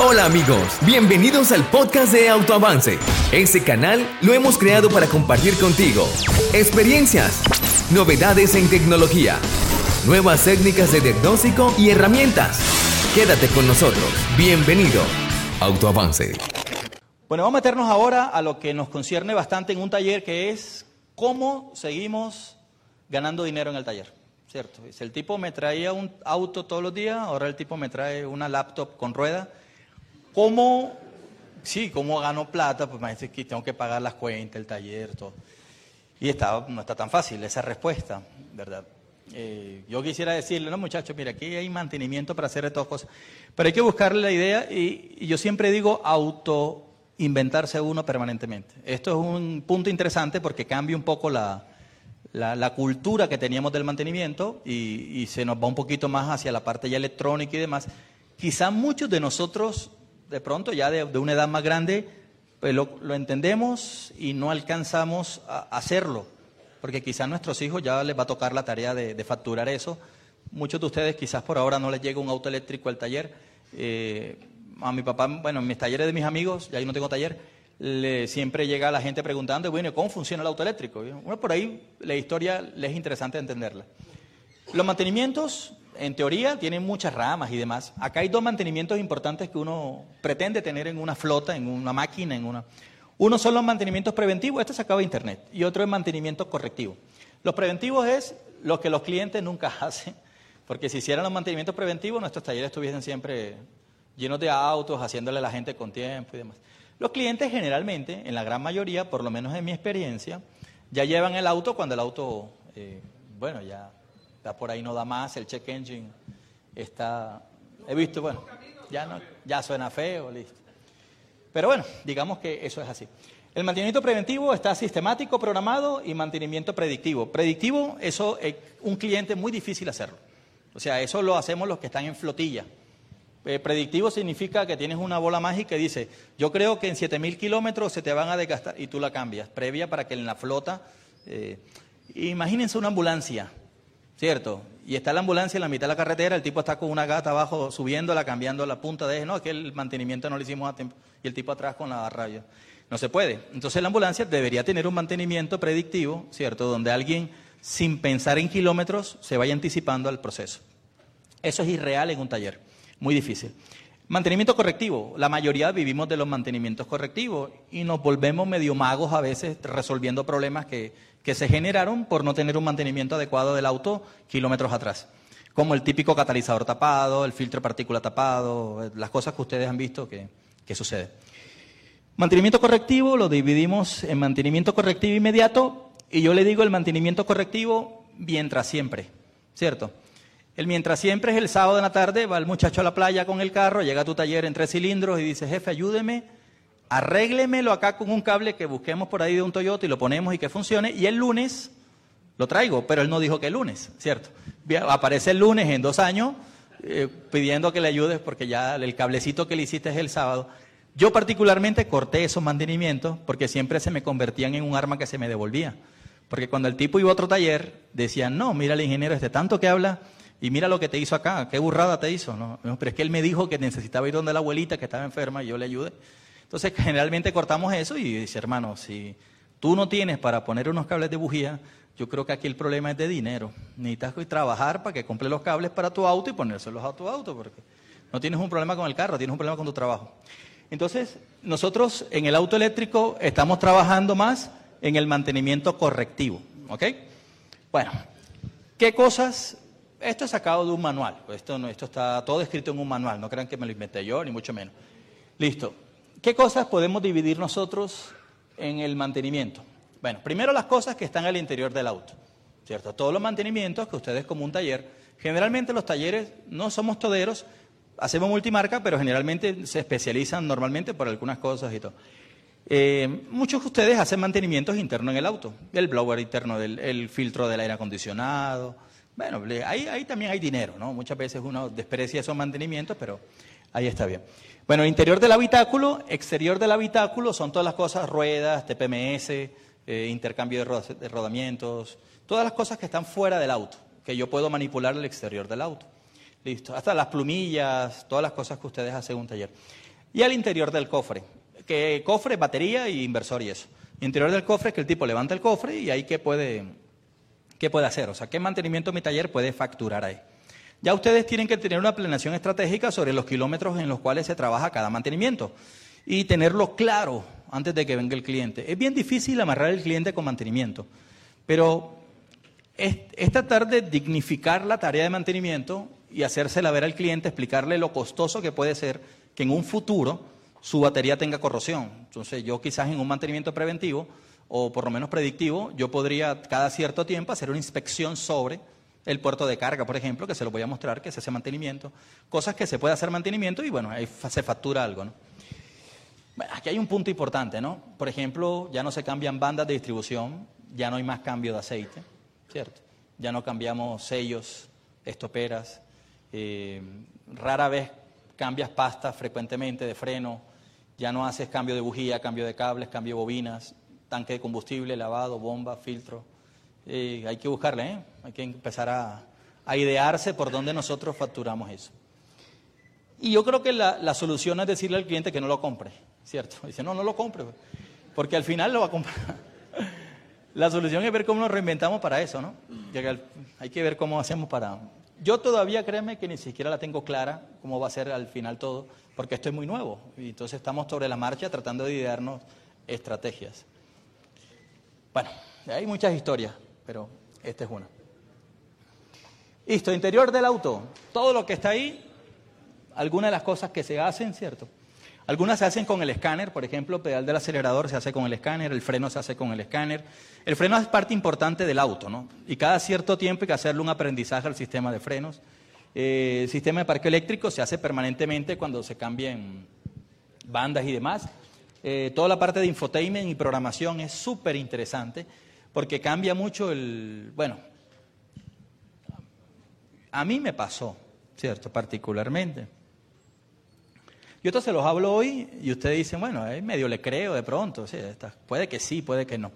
Hola amigos, bienvenidos al podcast de Autoavance. Este canal lo hemos creado para compartir contigo experiencias, novedades en tecnología, nuevas técnicas de diagnóstico y herramientas. Quédate con nosotros. Bienvenido. Autoavance. Bueno, vamos a meternos ahora a lo que nos concierne bastante en un taller que es cómo seguimos ganando dinero en el taller. ¿Cierto? Si el tipo me traía un auto todos los días, ahora el tipo me trae una laptop con rueda. ¿Cómo, sí, cómo gano plata? Pues me dice que tengo que pagar las cuentas, el taller, todo. Y está, no está tan fácil esa respuesta, ¿verdad? Eh, yo quisiera decirle, no muchachos, mira, aquí hay mantenimiento para hacer todas cosas, pero hay que buscarle la idea y, yo siempre digo auto inventarse uno permanentemente. Esto es un punto interesante porque cambia un poco la, la, la cultura que teníamos del mantenimiento y, y, se nos va un poquito más hacia la parte ya electrónica y demás. Quizá muchos de nosotros, de pronto, ya de, de una edad más grande, pues lo, lo, entendemos y no alcanzamos a hacerlo, porque quizá a nuestros hijos ya les va a tocar la tarea de, de facturar eso. Muchos de ustedes quizás por ahora no les llega un auto eléctrico al taller. Eh, a mi papá, bueno, en mis talleres de mis amigos, ya ahí no tengo taller, le, siempre llega la gente preguntando, bueno, ¿cómo funciona el auto eléctrico? Bueno, por ahí la historia les es interesante entenderla. Los mantenimientos, en teoría, tienen muchas ramas y demás. Acá hay dos mantenimientos importantes que uno pretende tener en una flota, en una máquina, en una... Uno son los mantenimientos preventivos, este se acaba de internet, y otro es mantenimiento correctivo. Los preventivos es lo que los clientes nunca hacen, porque si hicieran los mantenimientos preventivos, nuestros talleres estuviesen siempre llenos de autos, haciéndole a la gente con tiempo y demás. Los clientes generalmente, en la gran mayoría, por lo menos en mi experiencia, ya llevan el auto cuando el auto, eh, bueno, ya, por ahí no da más, el check engine está, he visto, bueno, ya, ya suena feo, listo. Pero bueno, digamos que eso es así. El mantenimiento preventivo está sistemático, programado y mantenimiento predictivo. Predictivo, eso es un cliente muy difícil hacerlo. O sea, eso lo hacemos los que están en flotilla. Eh, predictivo significa que tienes una bola mágica y dice, yo creo que en 7.000 kilómetros se te van a desgastar y tú la cambias, previa para que en la flota... Eh, imagínense una ambulancia, ¿cierto? Y está la ambulancia en la mitad de la carretera, el tipo está con una gata abajo subiéndola, cambiando la punta de eje, no, es que el mantenimiento no lo hicimos a tiempo, y el tipo atrás con la raya. No se puede. Entonces la ambulancia debería tener un mantenimiento predictivo, ¿cierto? Donde alguien, sin pensar en kilómetros, se vaya anticipando al proceso. Eso es irreal en un taller. Muy difícil. Mantenimiento correctivo. La mayoría vivimos de los mantenimientos correctivos y nos volvemos medio magos a veces resolviendo problemas que, que se generaron por no tener un mantenimiento adecuado del auto kilómetros atrás. Como el típico catalizador tapado, el filtro de partícula tapado, las cosas que ustedes han visto que, que sucede. Mantenimiento correctivo lo dividimos en mantenimiento correctivo inmediato y yo le digo el mantenimiento correctivo mientras siempre, ¿cierto? El mientras siempre es el sábado en la tarde, va el muchacho a la playa con el carro, llega a tu taller en tres cilindros y dice, jefe, ayúdeme, arréglemelo acá con un cable que busquemos por ahí de un Toyota y lo ponemos y que funcione. Y el lunes lo traigo, pero él no dijo que el lunes, ¿cierto? Aparece el lunes en dos años eh, pidiendo que le ayudes porque ya el cablecito que le hiciste es el sábado. Yo particularmente corté esos mantenimientos porque siempre se me convertían en un arma que se me devolvía. Porque cuando el tipo iba a otro taller, decían, no, mira el ingeniero este tanto que habla, y mira lo que te hizo acá, qué burrada te hizo. Pero es que él me dijo que necesitaba ir donde la abuelita que estaba enferma y yo le ayudé. Entonces, generalmente cortamos eso y dice, hermano, si tú no tienes para poner unos cables de bujía, yo creo que aquí el problema es de dinero. Necesitas trabajar para que compre los cables para tu auto y ponérselos a tu auto, porque no tienes un problema con el carro, tienes un problema con tu trabajo. Entonces, nosotros en el auto eléctrico estamos trabajando más en el mantenimiento correctivo. ¿Ok? Bueno, ¿qué cosas esto es sacado de un manual, esto, no, esto está todo escrito en un manual, no crean que me lo inventé yo, ni mucho menos. Listo. ¿Qué cosas podemos dividir nosotros en el mantenimiento? Bueno, primero las cosas que están al interior del auto, ¿cierto? Todos los mantenimientos que ustedes como un taller, generalmente los talleres no somos toderos, hacemos multimarca, pero generalmente se especializan normalmente por algunas cosas y todo. Eh, muchos de ustedes hacen mantenimientos internos en el auto, el blower interno, del, el filtro del aire acondicionado, bueno, ahí, también hay dinero, ¿no? Muchas veces uno desprecia esos mantenimientos, pero ahí está bien. Bueno, interior del habitáculo, exterior del habitáculo son todas las cosas, ruedas, TPMS, eh, intercambio de, rodamientos, todas las cosas que están fuera del auto, que yo puedo manipular el exterior del auto. Listo. Hasta las plumillas, todas las cosas que ustedes hacen en un taller. Y al interior del cofre, que cofre, batería y inversor y eso. Interior del cofre es que el tipo levanta el cofre y ahí qué puede, qué puede hacer, o sea, qué mantenimiento mi taller puede facturar ahí. Ya ustedes tienen que tener una planeación estratégica sobre los kilómetros en los cuales se trabaja cada mantenimiento y tenerlo claro antes de que venga el cliente. Es bien difícil amarrar al cliente con mantenimiento, pero es, es, tratar de dignificar la tarea de mantenimiento y hacérsela ver al cliente, explicarle lo costoso que puede ser que en un futuro su batería tenga corrosión. Entonces yo quizás en un mantenimiento preventivo o por lo menos predictivo, yo podría cada cierto tiempo hacer una inspección sobre el puerto de carga, por ejemplo, que se lo voy a mostrar, que se hace mantenimiento, cosas que se puede hacer mantenimiento y bueno, ahí se factura algo, ¿no? Aquí hay un punto importante, ¿no? Por ejemplo, ya no se cambian bandas de distribución, ya no hay más cambio de aceite, ¿cierto? Ya no cambiamos sellos, estoperas, eh, rara vez cambias pastas frecuentemente de freno, ya no haces cambio de bujía, cambio de cables, cambio de bobinas, tanque de combustible, lavado, bomba, filtro. Eh, hay que buscarle, ¿eh? hay que empezar a, a, idearse por dónde nosotros facturamos eso. Y yo creo que la, la, solución es decirle al cliente que no lo compre, ¿cierto? Dice, no, no lo compre, porque al final lo va a comprar. la solución es ver cómo nos reinventamos para eso, ¿no? Hay que ver cómo hacemos para... Yo todavía, créeme, que ni siquiera la tengo clara cómo va a ser al final todo, porque esto es muy nuevo. Y entonces estamos sobre la marcha tratando de idearnos estrategias. Bueno, hay muchas historias, pero esta es una. Listo, interior del auto. Todo lo que está ahí, algunas de las cosas que se hacen, ¿cierto? Algunas se hacen con el escáner, por ejemplo, pedal del acelerador se hace con el escáner, el freno se hace con el escáner. El freno es parte importante del auto, ¿no? Y cada cierto tiempo hay que hacerle un aprendizaje al sistema de frenos. Eh, el sistema de parque eléctrico se hace permanentemente cuando se cambian bandas y demás. Eh, toda la parte de infotainment y programación es súper interesante porque cambia mucho el... Bueno, a mí me pasó, ¿cierto? Particularmente. Yo entonces los hablo hoy y ustedes dicen, bueno, medio le creo de pronto, puede que sí, puede que no.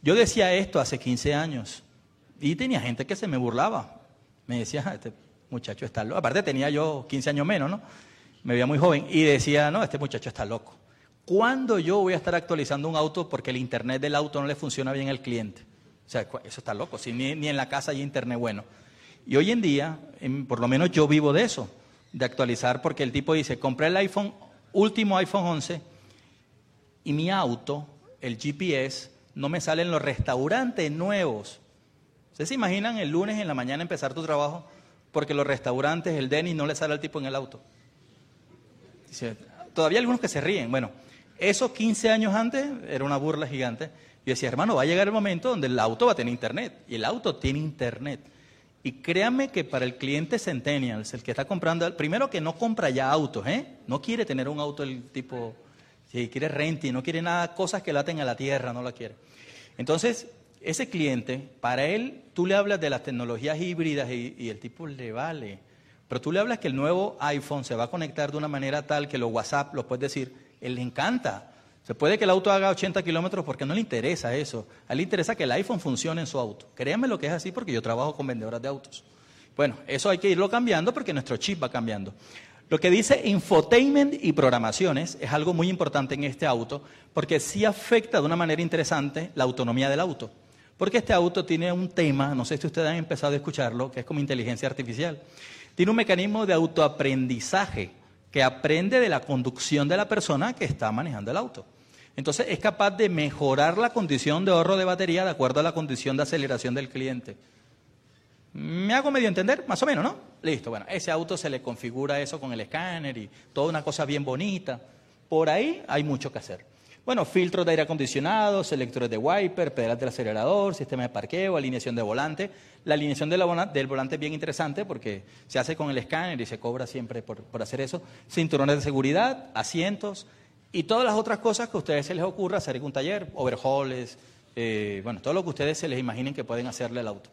Yo decía esto hace 15 años y tenía gente que se me burlaba. Me decía, este muchacho está loco. Aparte tenía yo 15 años menos, ¿no? Me veía muy joven y decía, no, este muchacho está loco. ¿Cuándo yo voy a estar actualizando un auto porque el internet del auto no le funciona bien al cliente? O sea, eso está loco, si ni, en la casa hay internet bueno. Y hoy en día, por lo menos yo vivo de eso, de actualizar, porque el tipo dice, compré el iPhone, último iPhone 11, y mi auto, el GPS, no me sale en los restaurantes nuevos. ¿Ustedes se imaginan el lunes en la mañana empezar tu trabajo porque los restaurantes, el Denis, no le sale al tipo en el auto? Todavía hay algunos que se ríen. Bueno, eso 15 años antes era una burla gigante. Yo decía, hermano, va a llegar el momento donde el auto va a tener internet. Y el auto tiene internet. Y créanme que para el cliente Centennials, el que está comprando, primero que no compra ya autos, ¿eh? No quiere tener un auto el tipo, si quiere renting, no quiere nada, cosas que laten a la tierra, no la quiere. Entonces, ese cliente, para él, tú le hablas de las tecnologías híbridas y, y el tipo le vale. Pero tú le hablas que el nuevo iPhone se va a conectar de una manera tal que los WhatsApp los puedes decir él le encanta. Se puede que el auto haga 80 kilómetros porque no le interesa eso. A él le interesa que el iPhone funcione en su auto. Créanme lo que es así porque yo trabajo con vendedoras de autos. Bueno, eso hay que irlo cambiando porque nuestro chip va cambiando. Lo que dice infotainment y programaciones es algo muy importante en este auto porque sí afecta de una manera interesante la autonomía del auto. Porque este auto tiene un tema, no sé si ustedes han empezado a escucharlo, que es como inteligencia artificial. Tiene un mecanismo de autoaprendizaje que aprende de la conducción de la persona que está manejando el auto. Entonces es capaz de mejorar la condición de ahorro de batería de acuerdo a la condición de aceleración del cliente. ¿Me hago medio entender? Más o menos, ¿no? Listo, bueno, ese auto se le configura eso con el escáner y toda una cosa bien bonita. Por ahí hay mucho que hacer. Bueno, filtros de aire acondicionado, selectores de wiper, pedales del acelerador, sistema de parqueo, alineación de volante. La alineación del volante es bien interesante porque se hace con el escáner y se cobra siempre por, hacer eso. Cinturones de seguridad, asientos y todas las otras cosas que a ustedes se les ocurra hacer en un taller, overhauls, eh, bueno, todo lo que ustedes se les imaginen que pueden hacerle al auto.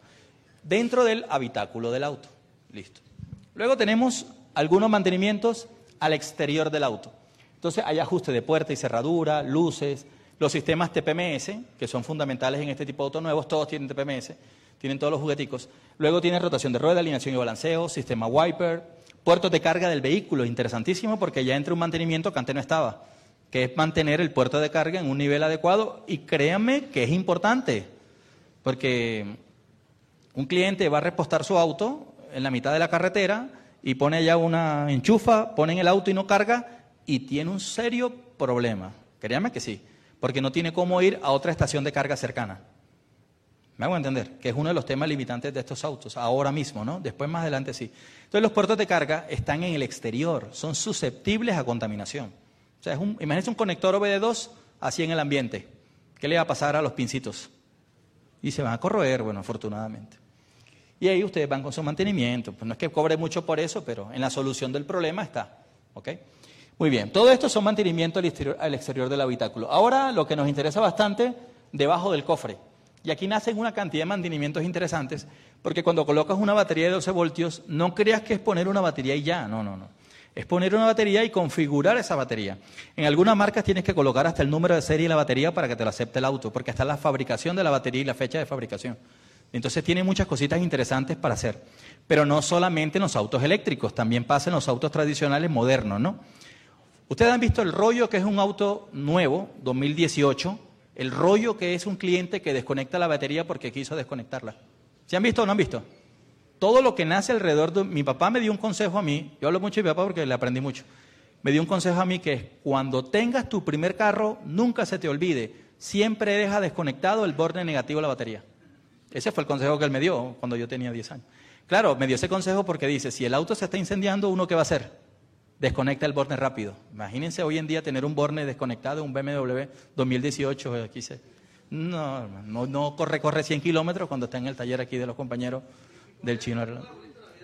Dentro del habitáculo del auto. Listo. Luego tenemos algunos mantenimientos al exterior del auto. Entonces hay ajuste de puerta y cerradura, luces, los sistemas TPMS, que son fundamentales en este tipo de autos nuevos, todos tienen TPMS. tienen todos los jugueticos. Luego tiene rotación de rueda, alineación y balanceo, sistema wiper, puertos de carga del vehículo, interesantísimo porque ya entra un mantenimiento que antes no estaba, que es mantener el puerto de carga en un nivel adecuado y créanme que es importante, porque un cliente va a repostar su auto en la mitad de la carretera y pone allá una enchufa, pone en el auto y no carga y tiene un serio problema. Créanme que sí, porque no tiene cómo ir a otra estación de carga cercana. Me hago entender, que es uno de los temas limitantes de estos autos, ahora mismo, ¿no? Después más adelante sí. Entonces los puertos de carga están en el exterior, son susceptibles a contaminación. O sea, es un, imagínense un conector OBD2 así en el ambiente. ¿Qué le va a pasar a los pincitos? Y se van a corroer, bueno, afortunadamente. Y ahí ustedes van con su mantenimiento. Pues no es que cobre mucho por eso, pero en la solución del problema está. ¿Ok? Muy bien, todo esto son mantenimiento al exterior, del habitáculo. Ahora lo que nos interesa bastante, debajo del cofre. Y aquí nacen una cantidad de mantenimientos interesantes, porque cuando colocas una batería de 12 voltios, no creas que es poner una batería y ya, no, no, no. Es poner una batería y configurar esa batería. En algunas marcas tienes que colocar hasta el número de serie de la batería para que te lo acepte el auto, porque está la fabricación de la batería y la fecha de fabricación. Entonces tiene muchas cositas interesantes para hacer. Pero no solamente en los autos eléctricos, también pasa en los autos tradicionales modernos, ¿no? Ustedes han visto el rollo que es un auto nuevo, 2018, el rollo que es un cliente que desconecta la batería porque quiso desconectarla. ¿Se han visto o no han visto? Todo lo que nace alrededor de... Mi papá me dio un consejo a mí, yo hablo mucho de mi papá porque le aprendí mucho, me dio un consejo a mí que es, cuando tengas tu primer carro, nunca se te olvide, siempre deja desconectado el borde negativo de la batería. Ese fue el consejo que él me dio cuando yo tenía 10 años. Claro, me dio ese consejo porque dice, si el auto se está incendiando, ¿uno qué va a hacer? Desconecta el borne rápido. Imagínense hoy en día tener un borne desconectado, un BMW 2018, aquí se... No, no, no corre, corre 100 kilómetros cuando está en el taller aquí de los compañeros del chino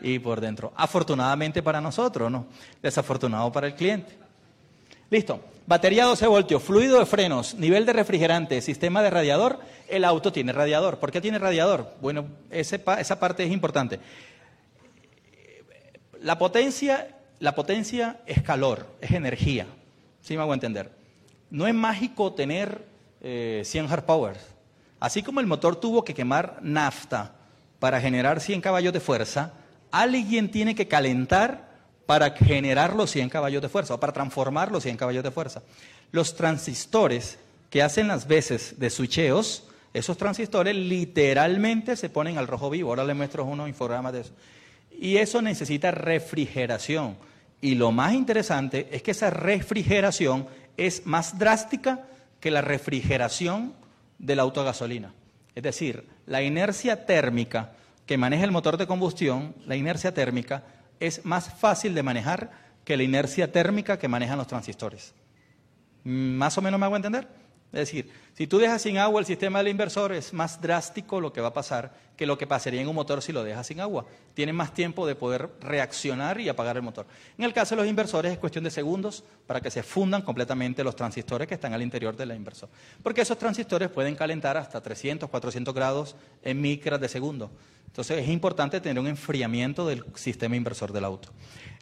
y por dentro. Afortunadamente para nosotros, ¿no? Desafortunado para el cliente. Listo. Batería 12 voltios, fluido de frenos, nivel de refrigerante, sistema de radiador. El auto tiene radiador. ¿Por qué tiene radiador? Bueno, esa parte es importante. La potencia la potencia es calor, es energía. ¿Sí me hago entender? No es mágico tener 100 eh, hard powers. Así como el motor tuvo que quemar nafta para generar 100 caballos de fuerza, alguien tiene que calentar para generar los 100 caballos de fuerza o para transformar los 100 caballos de fuerza. Los transistores que hacen las veces de switcheos, esos transistores literalmente se ponen al rojo vivo. Ahora les muestro unos infogramas de eso. Y eso necesita refrigeración. Y lo más interesante es que esa refrigeración es más drástica que la refrigeración del auto a gasolina. Es decir, la inercia térmica que maneja el motor de combustión, la inercia térmica, es más fácil de manejar que la inercia térmica que manejan los transistores. ¿Más o menos me hago entender? Es decir, si tú dejas sin agua el sistema del inversor, es más drástico lo que va a pasar que lo que pasaría en un motor si lo dejas sin agua. Tiene más tiempo de poder reaccionar y apagar el motor. En el caso de los inversores es cuestión de segundos para que se fundan completamente los transistores que están al interior del inversor. Porque esos transistores pueden calentar hasta 300, 400 grados en micras de segundo. Entonces es importante tener un enfriamiento del sistema inversor del auto.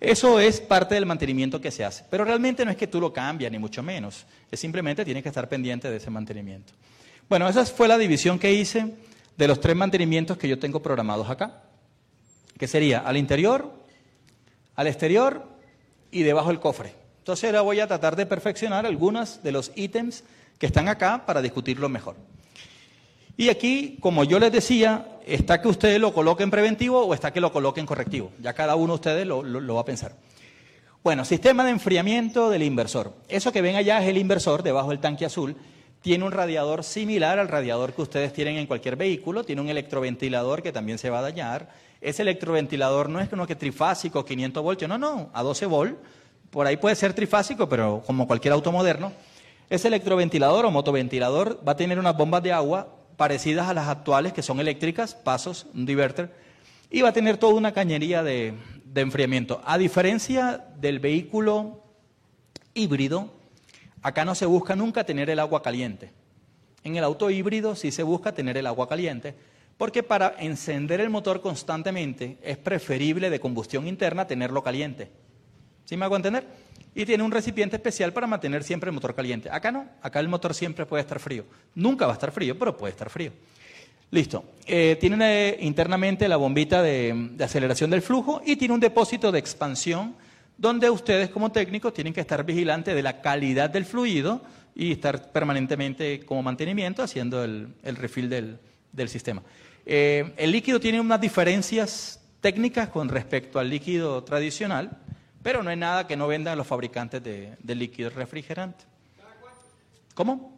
Eso es parte del mantenimiento que se hace. Pero realmente no es que tú lo cambias, ni mucho menos. Es simplemente tienes que estar pendiente de ese mantenimiento. Bueno, esa fue la división que hice de los tres mantenimientos que yo tengo programados acá. Que sería al interior, al exterior y debajo del cofre. Entonces ahora voy a tratar de perfeccionar algunos de los ítems que están acá para discutirlo mejor. Y aquí, como yo les decía, está que ustedes lo coloquen preventivo o está que lo coloquen correctivo. Ya cada uno de ustedes lo, va a pensar. Bueno, sistema de enfriamiento del inversor. Eso que ven allá es el inversor debajo del tanque azul. Tiene un radiador similar al radiador que ustedes tienen en cualquier vehículo. Tiene un electroventilador que también se va a dañar. Ese electroventilador no es uno que trifásico, 500 voltios. No, no, a 12 volt. Por ahí puede ser trifásico, pero como cualquier auto moderno. Ese electroventilador o motoventilador va a tener unas bombas de agua parecidas a las actuales, que son eléctricas, pasos, un diverter, y va a tener toda una cañería de, enfriamiento. A diferencia del vehículo híbrido, acá no se busca nunca tener el agua caliente. En el auto híbrido sí se busca tener el agua caliente, porque para encender el motor constantemente es preferible de combustión interna tenerlo caliente. ¿Sí me hago entender? y tiene un recipiente especial para mantener siempre el motor caliente. Acá no, acá el motor siempre puede estar frío. Nunca va a estar frío, pero puede estar frío. Listo. Eh, tiene internamente la bombita de, de aceleración del flujo y tiene un depósito de expansión donde ustedes como técnicos tienen que estar vigilantes de la calidad del fluido y estar permanentemente como mantenimiento haciendo el, refill del, sistema. Eh, el líquido tiene unas diferencias técnicas con respecto al líquido tradicional, pero no hay nada que no vendan los fabricantes de, líquido refrigerante. ¿Cómo?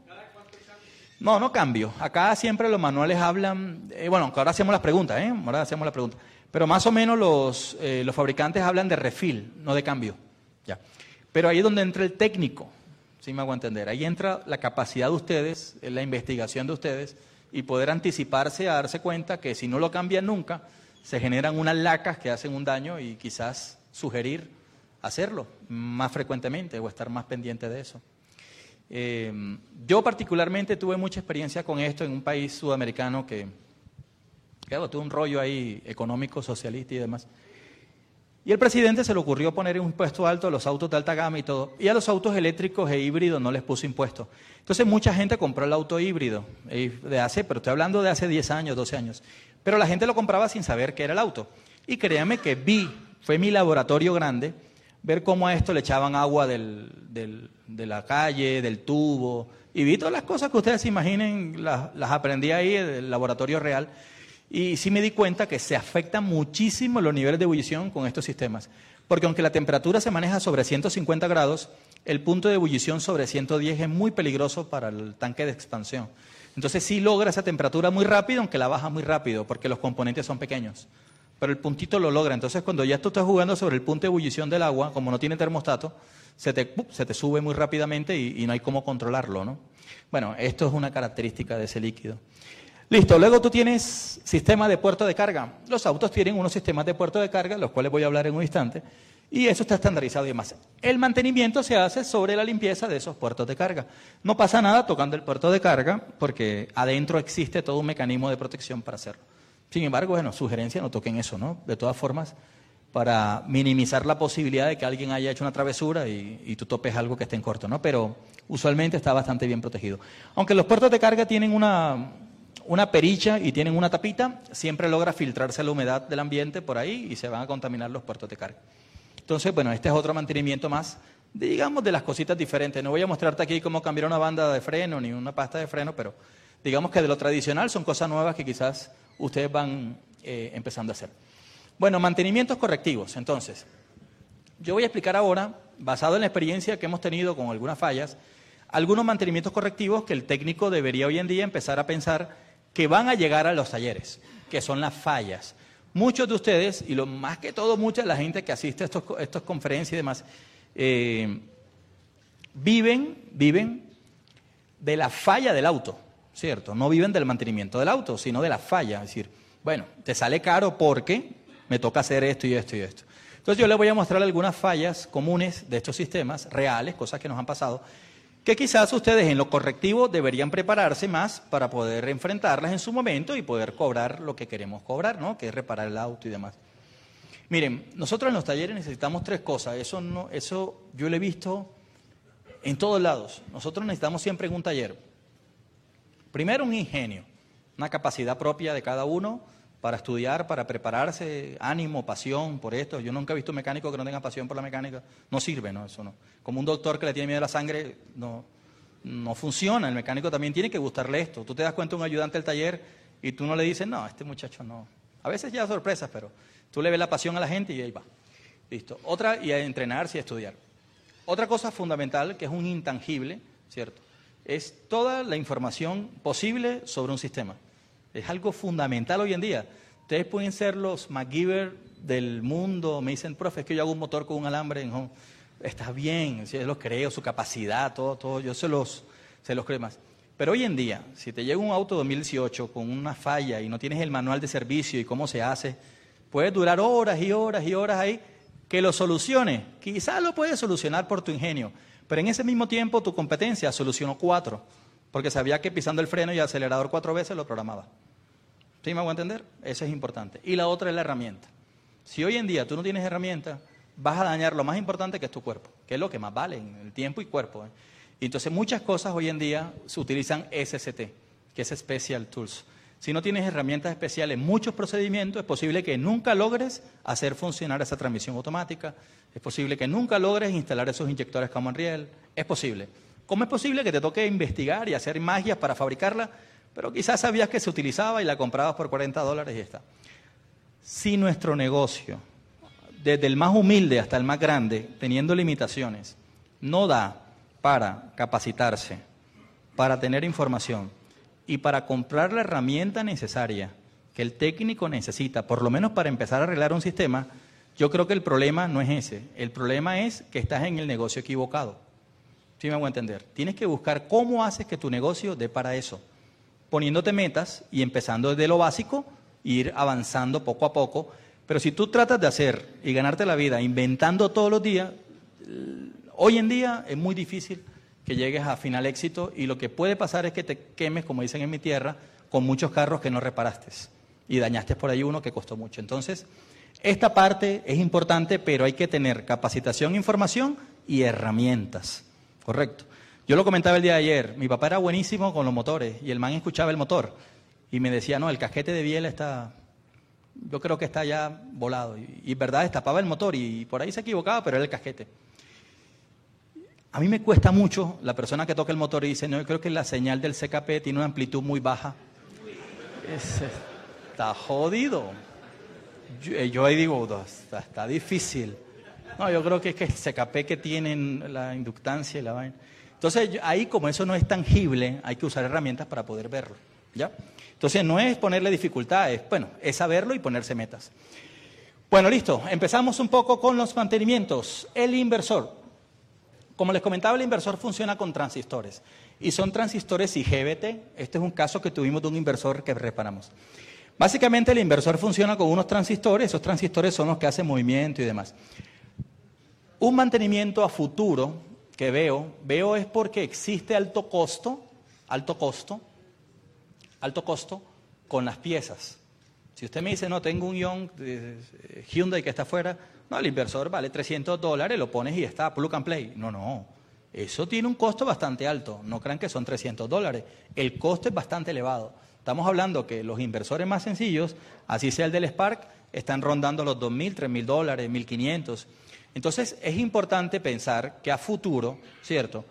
No, no cambio. Acá siempre los manuales hablan, eh, bueno, ahora hacemos las preguntas, ¿eh? Ahora hacemos la pregunta. Pero más o menos los, eh, los fabricantes hablan de refill, no de cambio. Ya. Pero ahí es donde entra el técnico, si me hago entender. Ahí entra la capacidad de ustedes, la investigación de ustedes y poder anticiparse a darse cuenta que si no lo cambian nunca, se generan unas lacas que hacen un daño y quizás sugerir hacerlo más frecuentemente o estar más pendiente de eso. Eh, yo particularmente tuve mucha experiencia con esto en un país sudamericano que Claro, tuvo un rollo ahí económico, socialista y demás. Y el presidente se le ocurrió poner un impuesto alto a los autos de alta gama y todo. Y a los autos eléctricos e híbridos no les puso impuesto. Entonces mucha gente compró el auto híbrido, eh, de hace, pero estoy hablando de hace 10 años, 12 años. Pero la gente lo compraba sin saber qué era el auto. Y créanme que vi, fue mi laboratorio grande, ver cómo a esto le echaban agua del, de la calle, del tubo. Y vi todas las cosas que ustedes se imaginen, las, las aprendí ahí en el laboratorio real. Y sí me di cuenta que se afectan muchísimo los niveles de ebullición con estos sistemas. Porque aunque la temperatura se maneja sobre 150 grados, el punto de ebullición sobre 110 es muy peligroso para el tanque de expansión. Entonces sí logra esa temperatura muy rápido, aunque la baja muy rápido, porque los componentes son pequeños. Pero el puntito lo logra. Entonces cuando ya tú estás jugando sobre el punto de ebullición del agua, como no tiene termostato, se te, se te sube muy rápidamente y, y no hay cómo controlarlo. ¿no? Bueno, esto es una característica de ese líquido. Listo, luego tú tienes sistema de puerto de carga. Los autos tienen unos sistemas de puerto de carga, los cuales voy a hablar en un instante, y eso está estandarizado y demás. El mantenimiento se hace sobre la limpieza de esos puertos de carga. No pasa nada tocando el puerto de carga, porque adentro existe todo un mecanismo de protección para hacerlo. Sin embargo, bueno, sugerencia, no toquen eso, ¿no? De todas formas, para minimizar la posibilidad de que alguien haya hecho una travesura y, tú topes algo que esté en corto, ¿no? Pero usualmente está bastante bien protegido. Aunque los puertos de carga tienen una, una perilla y tienen una tapita, siempre logra filtrarse la humedad del ambiente por ahí y se van a contaminar los puertos de carga. Entonces, bueno, este es otro mantenimiento más, digamos, de las cositas diferentes. No voy a mostrarte aquí cómo cambiar una banda de freno ni una pasta de freno, pero digamos que de lo tradicional son cosas nuevas que quizás ustedes van eh, empezando a hacer. Bueno, mantenimientos correctivos. Entonces, yo voy a explicar ahora, basado en la experiencia que hemos tenido con algunas fallas, algunos mantenimientos correctivos que el técnico debería hoy en día empezar a pensar que van a llegar a los talleres, que son las fallas. Muchos de ustedes, y lo más que todo mucha de la gente que asiste a estas conferencias y demás, eh, viven, viven de la falla del auto, ¿cierto? No viven del mantenimiento del auto, sino de la falla. Es decir, bueno, te sale caro porque me toca hacer esto y esto y esto. Entonces yo les voy a mostrar algunas fallas comunes de estos sistemas, reales, cosas que nos han pasado, que quizás ustedes en lo correctivo deberían prepararse más para poder enfrentarlas en su momento y poder cobrar lo que queremos cobrar, ¿no? Que es reparar el auto y demás. Miren, nosotros en los talleres necesitamos tres cosas. Eso, no, eso yo lo he visto en todos lados. Nosotros necesitamos siempre en un taller. Primero, un ingenio, una capacidad propia de cada uno para estudiar, para prepararse, ánimo, pasión por esto. Yo nunca he visto un mecánico que no tenga pasión por la mecánica. No sirve, ¿no? Eso no. Como un doctor que le tiene miedo a la sangre, no, no funciona. El mecánico también tiene que gustarle esto. Tú te das cuenta un ayudante del taller y tú no le dices, no, este muchacho no. A veces ya sorpresas, pero tú le ves la pasión a la gente y ahí va. Listo. Otra, y a entrenarse y a estudiar. Otra cosa fundamental, que es un intangible, ¿cierto? Es toda la información posible sobre un sistema. Es algo fundamental hoy en día. Ustedes pueden ser los MacGyver del mundo. Me dicen, profe, es que yo hago un motor con un alambre en home. Está bien, yo los creo, su capacidad, todo, todo. Yo se los, se los creo más. Pero hoy en día, si te llega un auto 2018 con una falla y no tienes el manual de servicio y cómo se hace, puede durar horas y horas y horas ahí que lo solucione. Quizás lo puedes solucionar por tu ingenio, pero en ese mismo tiempo tu competencia solucionó cuatro porque sabía que pisando el freno y el acelerador cuatro veces lo programaba. ¿Sí me hago entender? Eso es importante. Y la otra es la herramienta. Si hoy en día tú no tienes herramienta, vas a dañar lo más importante que es tu cuerpo, que es lo que más vale el tiempo y cuerpo. ¿eh? Y entonces muchas cosas hoy en día se utilizan SST, que es Special Tools. Si no tienes herramientas especiales, muchos procedimientos, es posible que nunca logres hacer funcionar esa transmisión automática, es posible que nunca logres instalar esos inyectores Common Riel, es posible. ¿Cómo es posible que te toque investigar y hacer magias para fabricarla? Pero quizás sabías que se utilizaba y la comprabas por 40 dólares y ya está. Si nuestro negocio, desde el más humilde hasta el más grande, teniendo limitaciones, no da para capacitarse, para tener información y para comprar la herramienta necesaria que el técnico necesita, por lo menos para empezar a arreglar un sistema, yo creo que el problema no es ese. El problema es que estás en el negocio equivocado. ¿Sí me hago entender? Tienes que buscar cómo haces que tu negocio dé para eso. Poniéndote metas y empezando desde lo básico, ir avanzando poco a poco. Pero si tú tratas de hacer y ganarte la vida inventando todos los días, Hoy en día es muy difícil que llegues a final éxito y lo que puede pasar es que te quemes, como dicen en mi tierra, con muchos carros que no reparaste y dañaste por ahí uno que costó mucho. Entonces, esta parte es importante, pero hay que tener capacitación, información y herramientas. Correcto. Yo lo comentaba el día de ayer, mi papá era buenísimo con los motores y el man escuchaba el motor y me decía, no, el casquete de biela está, yo creo que está ya volado. Y, y verdad, destapaba el motor y por ahí se equivocaba, pero era el casquete. A mí me cuesta mucho la persona que toca el motor y dice, no, yo creo que la señal del CKP tiene una amplitud muy baja. está jodido. Yo, ahí digo, está, difícil. No, yo creo que es que el CKP que tienen la inductancia y la vaina. Entonces, ahí como eso no es tangible, hay que usar herramientas para poder verlo. ¿ya? Entonces, no es ponerle dificultades, bueno, es saberlo y ponerse metas. Bueno, listo. Empezamos un poco con los mantenimientos. El inversor. Como les comentaba, el inversor funciona con transistores y son transistores IGBT. Este es un caso que tuvimos de un inversor que reparamos. Básicamente el inversor funciona con unos transistores, esos transistores son los que hacen movimiento y demás. Un mantenimiento a futuro que veo, veo es porque existe alto costo, alto costo, alto costo con las piezas. Si usted me dice, no, tengo un Young Hyundai que está afuera, no, el inversor vale 300 dólares, lo pones y está, plug and play. No, no. Eso tiene un costo bastante alto. No crean que son 300 dólares. El costo es bastante elevado. Estamos hablando que los inversores más sencillos, así sea el del Spark, están rondando los 2.000, 3.000 dólares, 1.500. Entonces es importante pensar que a futuro, ¿cierto?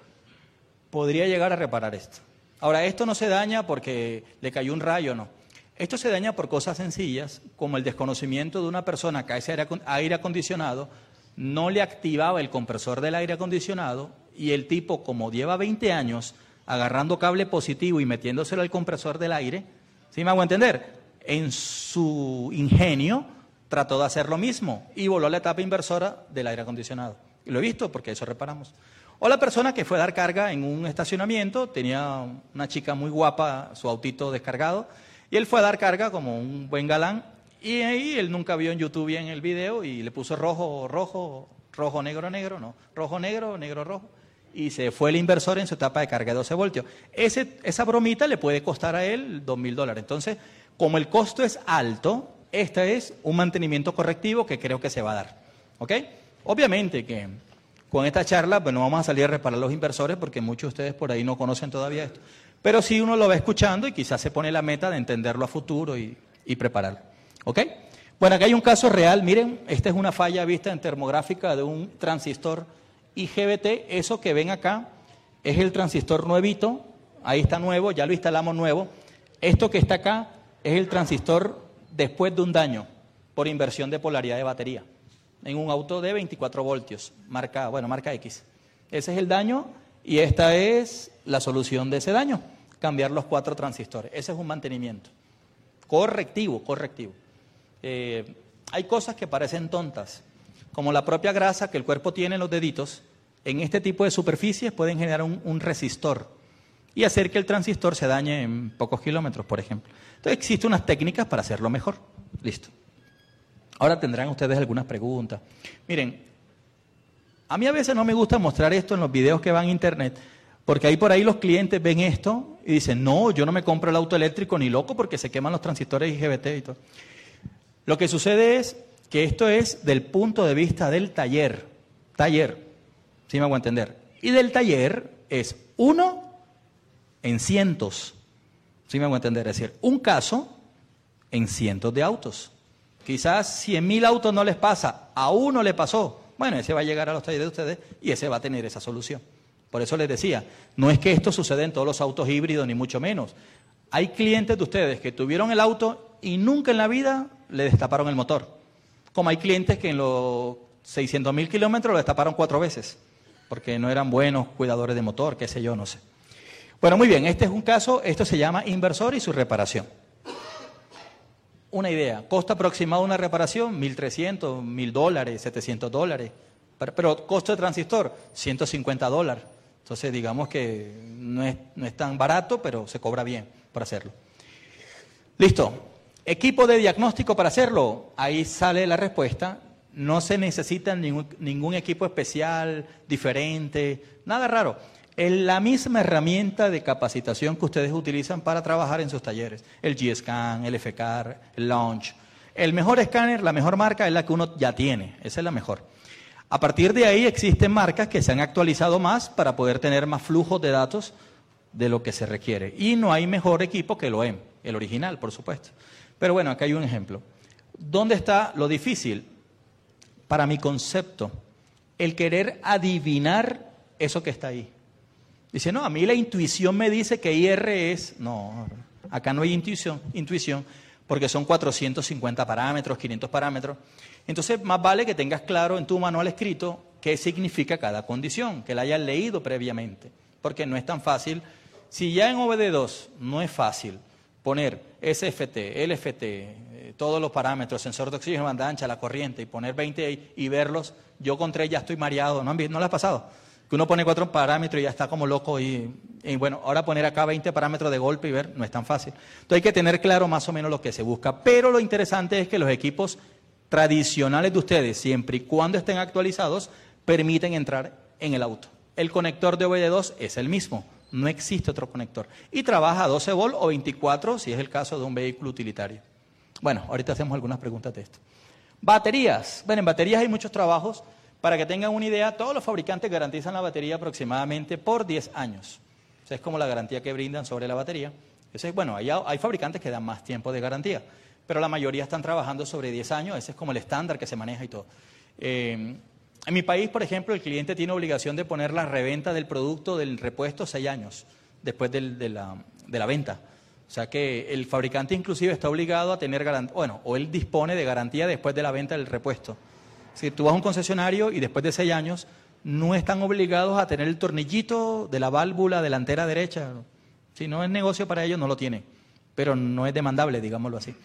Podría llegar a reparar esto. Ahora, esto no se daña porque le cayó un rayo, no. Esto se daña por cosas sencillas, como el desconocimiento de una persona que a ese aire acondicionado no le activaba el compresor del aire acondicionado y el tipo, como lleva 20 años agarrando cable positivo y metiéndoselo al compresor del aire, ¿sí me hago entender? En su ingenio trató de hacer lo mismo y voló la etapa inversora del aire acondicionado. Lo he visto porque eso reparamos. O la persona que fue a dar carga en un estacionamiento, tenía una chica muy guapa, su autito descargado, y él fue a dar carga como un buen galán y ahí él nunca vio en YouTube bien el video y le puso rojo, rojo, rojo, negro, negro, no, rojo, negro, negro, rojo. Y se fue el inversor en su etapa de carga de 12 voltios. Esa bromita le puede costar a él dos mil dólares. Entonces, como el costo es alto, este es un mantenimiento correctivo que creo que se va a dar. ¿Ok? Obviamente que con esta charla, pues no vamos a salir a reparar los inversores porque muchos de ustedes por ahí no conocen todavía esto. Pero si uno lo va escuchando y quizás se pone la meta de entenderlo a futuro y, prepararlo. ¿Ok? Bueno, aquí hay un caso real. Miren, esta es una falla vista en termográfica de un transistor IGBT. Eso que ven acá es el transistor nuevito. Ahí está nuevo, ya lo instalamos nuevo. Esto que está acá es el transistor después de un daño por inversión de polaridad de batería en un auto de 24 voltios, marca, bueno, marca X. Ese es el daño y esta es la solución de ese daño, cambiar los cuatro transistores. Ese es un mantenimiento. Correctivo, correctivo. Eh, hay cosas que parecen tontas, como la propia grasa que el cuerpo tiene en los deditos, en este tipo de superficies pueden generar un, un resistor y hacer que el transistor se dañe en pocos kilómetros, por ejemplo. Existen unas técnicas para hacerlo mejor. Listo. Ahora tendrán ustedes algunas preguntas. Miren, a mí a veces no me gusta mostrar esto en los videos que van a internet, porque ahí por ahí los clientes ven esto y dicen, no, yo no me compro el auto eléctrico ni loco porque se queman los transistores IGBT y todo. Lo que sucede es que esto es del punto de vista del taller. Taller, si me hago entender. Y del taller es uno en cientos. ¿Sí me hago entender? Es decir, un caso en cientos de autos. Quizás 100.000 autos no les pasa, a uno le pasó. Bueno, ese va a llegar a los talleres de ustedes y ese va a tener esa solución. Por eso les decía, no es que esto suceda en todos los autos híbridos, ni mucho menos. Hay clientes de ustedes que tuvieron el auto y nunca en la vida le destaparon el motor. Como hay clientes que en los 600.000 kilómetros lo destaparon cuatro veces, porque no eran buenos cuidadores de motor, qué sé yo, no sé. Bueno, muy bien, este es un caso, esto se llama inversor y su reparación. Una idea, costo aproximado de una reparación, 1.300, 1.000 dólares, 700 dólares, pero costo de transistor, 150 dólares. Entonces, digamos que no es, no es tan barato, pero se cobra bien para hacerlo. Listo. Equipo de diagnóstico para hacerlo. Ahí sale la respuesta. No se necesita ningún, ningún equipo especial, diferente, nada raro. Es la misma herramienta de capacitación que ustedes utilizan para trabajar en sus talleres. El G-Scan, el FCAR, el Launch. El mejor escáner, la mejor marca es la que uno ya tiene. Esa es la mejor. A partir de ahí existen marcas que se han actualizado más para poder tener más flujos de datos de lo que se requiere. Y no hay mejor equipo que el OEM, el original, por supuesto. Pero bueno, acá hay un ejemplo. ¿Dónde está lo difícil? Para mi concepto, el querer adivinar eso que está ahí. Dice, no, a mí la intuición me dice que IR es... No, acá no hay intuición, intuición porque son 450 parámetros, 500 parámetros. Entonces, más vale que tengas claro en tu manual escrito qué significa cada condición, que la hayas leído previamente, porque no es tan fácil. Si ya en OBD2 no es fácil poner SFT, LFT, eh, todos los parámetros, sensor de oxígeno, banda ancha, la corriente, y poner 20 ahí y verlos, yo con tres ya estoy mareado, ¿no, ¿no le ha pasado? Que uno pone cuatro parámetros y ya está como loco y, bueno, ahora poner acá 20 parámetros de golpe y ver no es tan fácil. Entonces hay que tener claro más o menos lo que se busca, pero lo interesante es que los equipos tradicionales de ustedes, siempre y cuando estén actualizados, permiten entrar en el auto. El conector de OBD2 es el mismo, no existe otro conector. Y trabaja a 12 volt o 24 si es el caso de un vehículo utilitario. Bueno, ahorita hacemos algunas preguntas de esto. Baterías. Bueno, en baterías hay muchos trabajos. Para que tengan una idea, todos los fabricantes garantizan la batería aproximadamente por 10 años. Esa es como la garantía que brindan sobre la batería. Entonces, bueno, hay, hay fabricantes que dan más tiempo de garantía pero la mayoría están trabajando sobre 10 años, ese es como el estándar que se maneja y todo. Eh, en mi país, por ejemplo, el cliente tiene obligación de poner la reventa del producto del repuesto 6 años después de, la, de, la, venta. O sea que el fabricante inclusive está obligado a tener garantía, bueno, o él dispone de garantía después de la venta del repuesto. Si tú vas a un concesionario y después de 6 años no están obligados a tener el tornillito de la válvula delantera derecha. Si no es negocio para ellos, no lo tienen. Pero no es demandable, digámoslo así.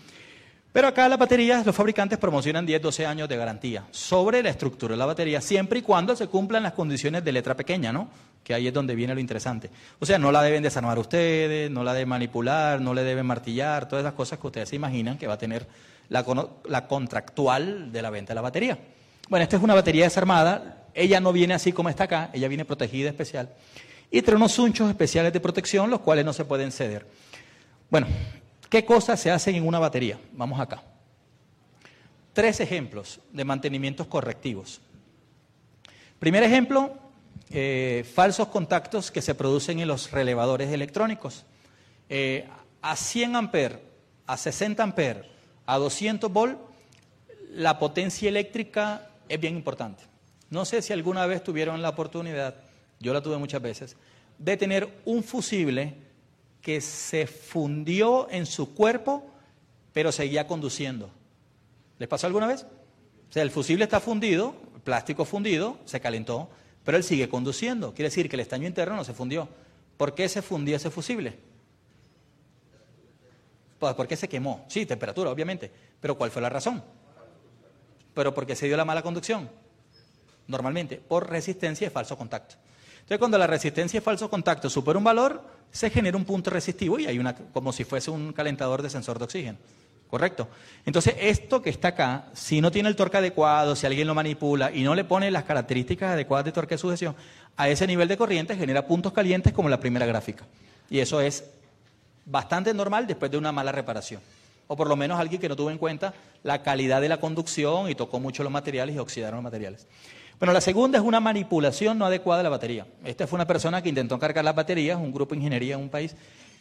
Pero acá las baterías, los fabricantes promocionan 10, 12 años de garantía sobre la estructura de la batería, siempre y cuando se cumplan las condiciones de letra pequeña, ¿no? Que ahí es donde viene lo interesante. O sea, no la deben desarmar ustedes, no la deben manipular, no le deben martillar, todas esas cosas que ustedes se imaginan que va a tener la, la contractual de la venta de la batería. Bueno, esta es una batería desarmada, ella no viene así como está acá, ella viene protegida especial. Y trae unos unchos especiales de protección, los cuales no se pueden ceder. Bueno, ¿Qué cosas se hacen en una batería? Vamos acá. Tres ejemplos de mantenimientos correctivos. Primer ejemplo, eh, falsos contactos que se producen en los relevadores electrónicos. Eh, a 100 amperes, a 60 amperes, a 200 volt, la potencia eléctrica es bien importante. No sé si alguna vez tuvieron la oportunidad, yo la tuve muchas veces, de tener un fusible que se fundió en su cuerpo, pero seguía conduciendo. ¿Les pasó alguna vez? O sea, el fusible está fundido, el plástico fundido, se calentó, pero él sigue conduciendo. Quiere decir que el estaño interno no se fundió. ¿Por qué se fundió ese fusible? Pues porque se quemó. Sí, temperatura, obviamente. Pero ¿cuál fue la razón? Pero porque se dio la mala conducción. Normalmente, por resistencia y falso contacto. Entonces, cuando la resistencia y falso contacto supera un valor, se genera un punto resistivo y hay una, como si fuese un calentador de sensor de oxígeno. ¿Correcto? Entonces, esto que está acá, si no tiene el torque adecuado, si alguien lo manipula y no le pone las características adecuadas de torque de sujeción, a ese nivel de corriente genera puntos calientes como la primera gráfica. Y eso es bastante normal después de una mala reparación. O por lo menos alguien que no tuvo en cuenta la calidad de la conducción y tocó mucho los materiales y oxidaron los materiales. Bueno, la segunda es una manipulación no adecuada de la batería. Esta fue una persona que intentó cargar las baterías, un grupo de ingeniería en un país,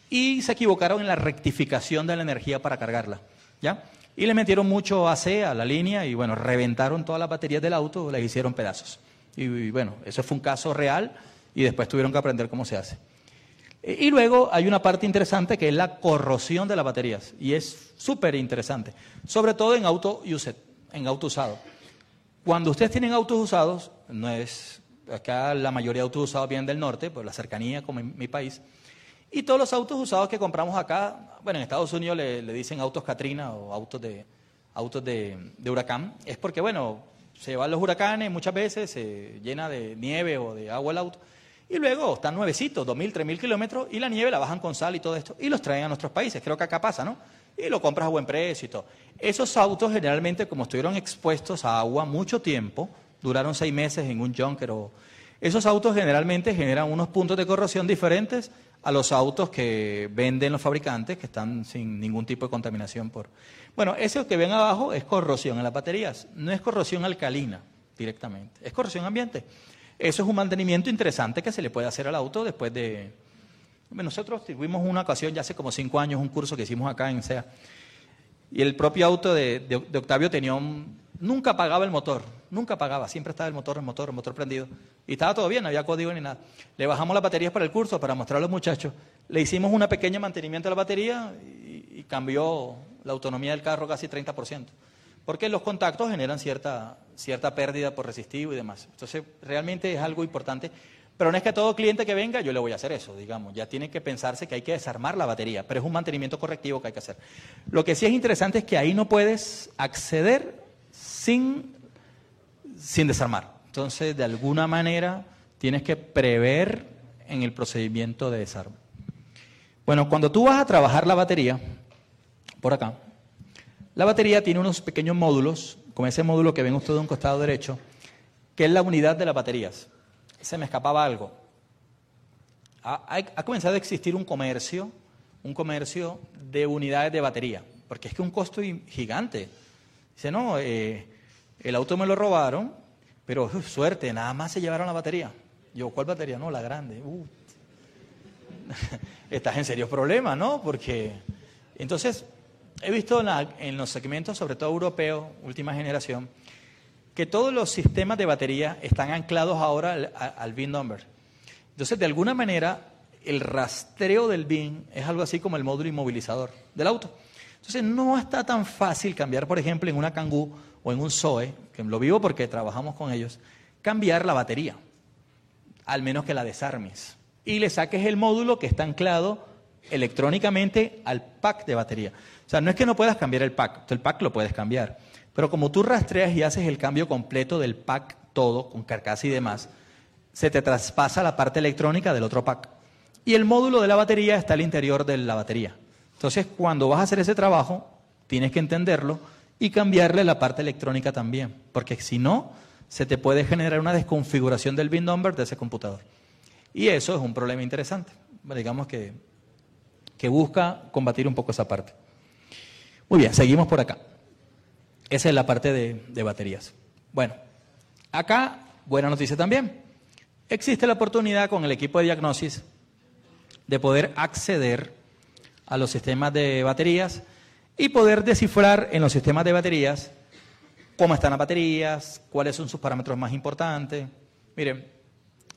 y se equivocaron en la rectificación de la energía para cargarla. ¿Ya? Y le metieron mucho AC a la línea y bueno, reventaron todas las baterías del auto, las hicieron pedazos. Y, bueno, eso fue un caso real y después tuvieron que aprender cómo se hace. Y luego hay una parte interesante que es la corrosión de las baterías y es súper interesante, sobre todo en auto used, en auto usado. Cuando ustedes tienen autos usados, no es acá la mayoría de autos usados vienen del norte, por la cercanía como en mi país, y todos los autos usados que compramos acá, bueno, en Estados Unidos le, dicen autos Katrina o autos de, autos de, huracán, es porque, bueno, se van los huracanes muchas veces, se llena de nieve o de agua el auto, y luego están nuevecitos, 2.000, 3.000 kilómetros, y la nieve la bajan con sal y todo esto, y los traen a nuestros países, creo que acá pasa, ¿no? Y lo compras a buen precio y todo. Esos autos generalmente, como estuvieron expuestos a agua mucho tiempo, duraron seis meses en un junker o... Esos autos generalmente generan unos puntos de corrosión diferentes a los autos que venden los fabricantes, que están sin ningún tipo de contaminación por... Bueno, eso que ven abajo es corrosión en las baterías, no es corrosión alcalina directamente, es corrosión ambiente. Eso es un mantenimiento interesante que se le puede hacer al auto después de... Nosotros tuvimos una ocasión, ya hace como cinco años, un curso que hicimos acá en SEA, y el propio auto de, Octavio tenía un, nunca apagaba el motor, nunca apagaba, siempre estaba el motor, el motor, el motor prendido. Y estaba todo bien, no había código ni nada. Le bajamos las baterías para el curso, para mostrar a los muchachos. Le hicimos una pequeña mantenimiento de la batería y, cambió la autonomía del carro casi 30%. Porque los contactos generan cierta, cierta pérdida por resistivo y demás. Entonces, realmente es algo importante. Pero no es que a todo cliente que venga yo le voy a hacer eso, digamos. Ya tiene que pensarse que hay que desarmar la batería, pero es un mantenimiento correctivo que hay que hacer. Lo que sí es interesante es que ahí no puedes acceder sin, sin desarmar. Entonces, de alguna manera, tienes que prever en el procedimiento de desarme. Bueno, cuando tú vas a trabajar la batería, por acá, la batería tiene unos pequeños módulos, como ese módulo que ven ustedes en un costado derecho, que es la unidad de las baterías. Se me escapaba algo. Ha, ha, comenzado a existir un comercio, un comercio de unidades de batería, porque es que un costo gigante. Dice, no, eh, el auto me lo robaron, pero suerte, nada más se llevaron la batería. Yo, ¿cuál batería? No, la grande. Uh. Estás en serios problemas, ¿no? Porque entonces he visto en, los segmentos, sobre todo europeos, última generación, que todos los sistemas de batería están anclados ahora al, al VIN number. Entonces, de alguna manera, el rastreo del VIN es algo así como el módulo inmovilizador del auto. Entonces, no está tan fácil cambiar, por ejemplo, en una Kangoo o en un Zoe, que lo vivo porque trabajamos con ellos, cambiar la batería, al menos que la desarmes. Y le saques el módulo que está anclado electrónicamente al pack de batería. O sea, no es que no puedas cambiar el pack, el pack lo puedes cambiar. Pero como tú rastreas y haces el cambio completo del pack todo, con carcasa y demás, se te traspasa la parte electrónica del otro pack. Y el módulo de la batería está al interior de la batería. Entonces, cuando vas a hacer ese trabajo, tienes que entenderlo y cambiarle la parte electrónica también, porque si no, se te puede generar una desconfiguración del bin number de ese computador. Y eso es un problema interesante, digamos que, que busca combatir un poco esa parte. Muy bien, seguimos por acá. Esa es la parte de, de baterías. Bueno, acá, buena noticia también. Existe la oportunidad con el equipo de diagnosis de poder acceder a los sistemas de baterías y poder descifrar en los sistemas de baterías cómo están las baterías, cuáles son sus parámetros más importantes. Miren,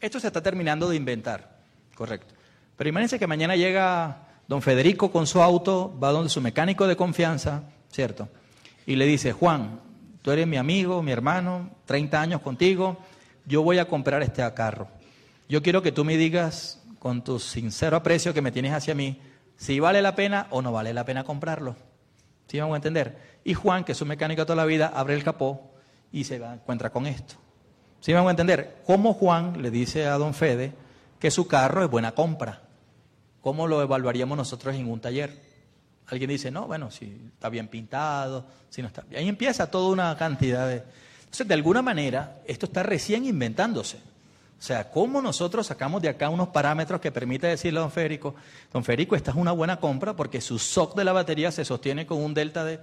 esto se está terminando de inventar, correcto. Pero imagínense que mañana llega don Federico con su auto, va donde su mecánico de confianza, ¿cierto? Y le dice, Juan, tú eres mi amigo, mi hermano, 30 años contigo, yo voy a comprar este carro. Yo quiero que tú me digas con tu sincero aprecio que me tienes hacia mí, si vale la pena o no vale la pena comprarlo. ¿Sí vamos a entender? Y Juan, que es un mecánico toda la vida, abre el capó y se encuentra con esto. ¿Sí vamos a entender? ¿Cómo Juan le dice a don Fede que su carro es buena compra? ¿Cómo lo evaluaríamos nosotros en un taller? Alguien dice, no, bueno, si está bien pintado, si no está Ahí empieza toda una cantidad de... Entonces, de alguna manera, esto está recién inventándose. O sea, ¿cómo nosotros sacamos de acá unos parámetros que permite decirle a don Federico, don Federico, esta es una buena compra porque su SOC de la batería se sostiene con un delta de...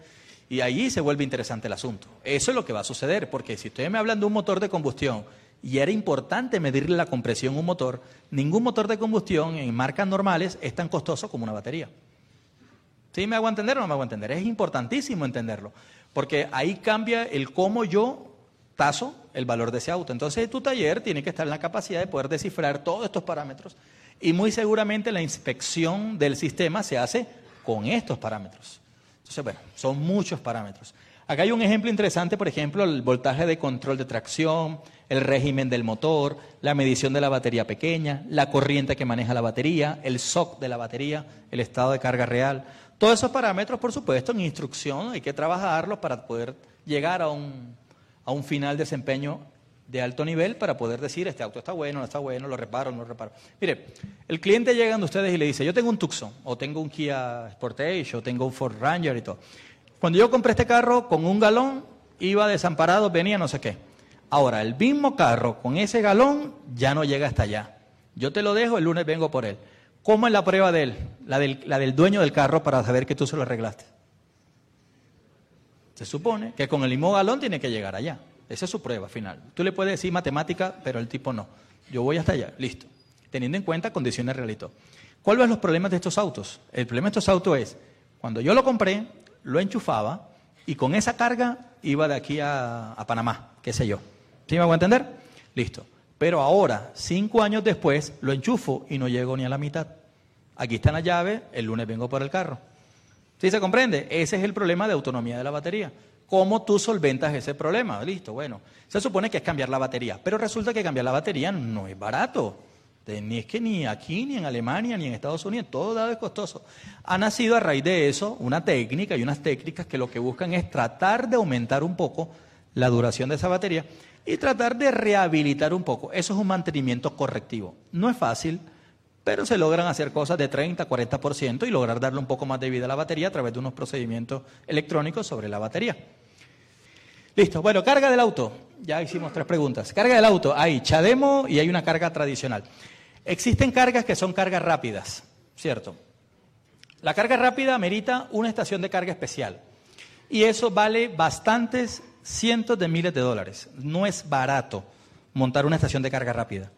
Y ahí se vuelve interesante el asunto. Eso es lo que va a suceder, porque si ustedes me hablan de un motor de combustión y era importante medirle la compresión a un motor. Ningún motor de combustión en marcas normales es tan costoso como una batería. ¿Sí me hago entender o no me hago entender? Es importantísimo entenderlo, porque ahí cambia el cómo yo taso el valor de ese auto. Entonces tu taller tiene que estar en la capacidad de poder descifrar todos estos parámetros y muy seguramente la inspección del sistema se hace con estos parámetros. Entonces, bueno, son muchos parámetros. Acá hay un ejemplo interesante, por ejemplo, el voltaje de control de tracción, el régimen del motor, la medición de la batería pequeña, la corriente que maneja la batería, el SOC de la batería, el estado de carga real. Todos esos parámetros, por supuesto, en instrucción hay que trabajarlos para poder llegar a un, a un final desempeño de alto nivel para poder decir, este auto está bueno, no está bueno, lo reparo, no lo reparo. Mire, el cliente llega a ustedes y le dice, yo tengo un Tucson, o tengo un Kia Sportage, o tengo un Ford Ranger y todo. Cuando yo compré este carro con un galón, iba desamparado, venía no sé qué. Ahora, el mismo carro con ese galón ya no llega hasta allá. Yo te lo dejo, el lunes vengo por él. ¿Cómo es la prueba de él? La del, dueño del carro para saber que tú se lo arreglaste. Se supone que con el mismo galón tiene que llegar allá. Esa es su prueba final. Tú le puedes decir matemática, pero el tipo no. Yo voy hasta allá, listo. Teniendo en cuenta condiciones reales. ¿Cuáles son los problemas de estos autos? El problema de estos autos es, cuando yo lo compré, lo enchufaba y con esa carga iba de aquí a, Panamá, qué sé yo. ¿Sí me voy a entender? Listo. Pero ahora, cinco años después, lo enchufo y no llego ni a la mitad. Aquí está la llave, el lunes vengo por el carro. ¿Sí se comprende? Ese es el problema de autonomía de la batería. ¿Cómo tú solventas ese problema? Listo, bueno, se supone que es cambiar la batería, pero resulta que cambiar la batería no es barato. Ni es que ni aquí, ni en Alemania, ni en Estados Unidos, todo dado es costoso. Ha nacido a raíz de eso una técnica y unas técnicas que lo que buscan es tratar de aumentar un poco la duración de esa batería y tratar de rehabilitar un poco. Eso es un mantenimiento correctivo. No es fácil, pero se logran hacer cosas de 30, 40% y lograr darle un poco más de vida a la batería a través de unos procedimientos electrónicos sobre la batería. Listo. Bueno, carga del auto. Ya hicimos tres preguntas. Carga del auto. Hay Chademo y hay una carga tradicional. Existen cargas que son cargas rápidas, ¿cierto? La carga rápida merita una estación de carga especial. Y eso vale bastantes cientos de miles de dólares. No es barato montar una estación de carga rápida.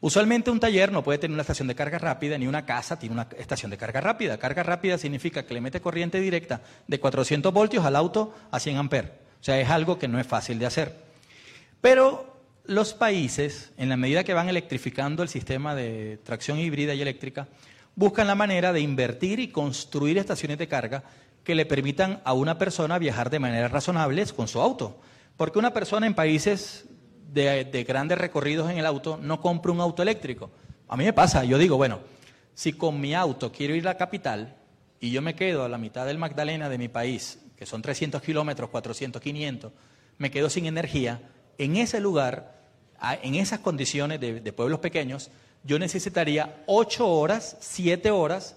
Usualmente un taller no puede tener una estación de carga rápida, ni una casa tiene una estación de carga rápida. Carga rápida significa que le mete corriente directa de 400 voltios al auto a 100 amperes. O sea, es algo que no es fácil de hacer. Pero los países, en la medida que van electrificando el sistema de tracción híbrida y eléctrica, buscan la manera de invertir y construir estaciones de carga que le permitan a una persona viajar de manera razonable con su auto. Porque una persona en países de, de, grandes recorridos en el auto no compra un auto eléctrico. A mí me pasa, yo digo, bueno, si con mi auto quiero ir a la capital y yo me quedo a la mitad del Magdalena de mi país que son 300 kilómetros, 400, 500, me quedo sin energía, en ese lugar, en esas condiciones de, pueblos pequeños, yo necesitaría 8 horas, 7 horas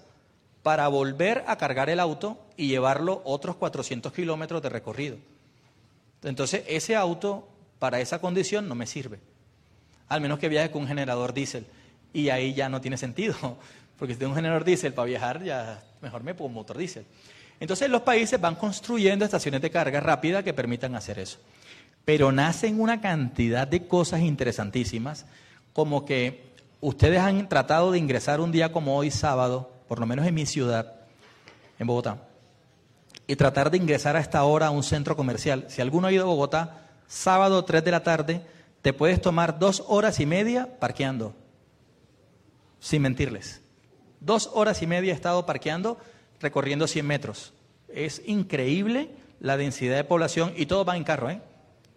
para volver a cargar el auto y llevarlo otros 400 kilómetros de recorrido. Entonces, ese auto para esa condición no me sirve. Al menos que viaje con un generador diésel. Y ahí ya no tiene sentido. Porque si tengo un generador diésel para viajar, ya mejor me pongo un motor diésel. Entonces los países van construyendo estaciones de carga rápida que permitan hacer eso. Pero nacen una cantidad de cosas interesantísimas, como que ustedes han tratado de ingresar un día como hoy, sábado, por lo menos en mi ciudad, en Bogotá, y tratar de ingresar a esta hora a un centro comercial. Si alguno ha ido a Bogotá, sábado 3 de la tarde, te puedes tomar dos horas y media parqueando, sin mentirles. Dos horas y media he estado parqueando recorriendo 100 metros. Es increíble la densidad de población y todos van en carro, ¿eh?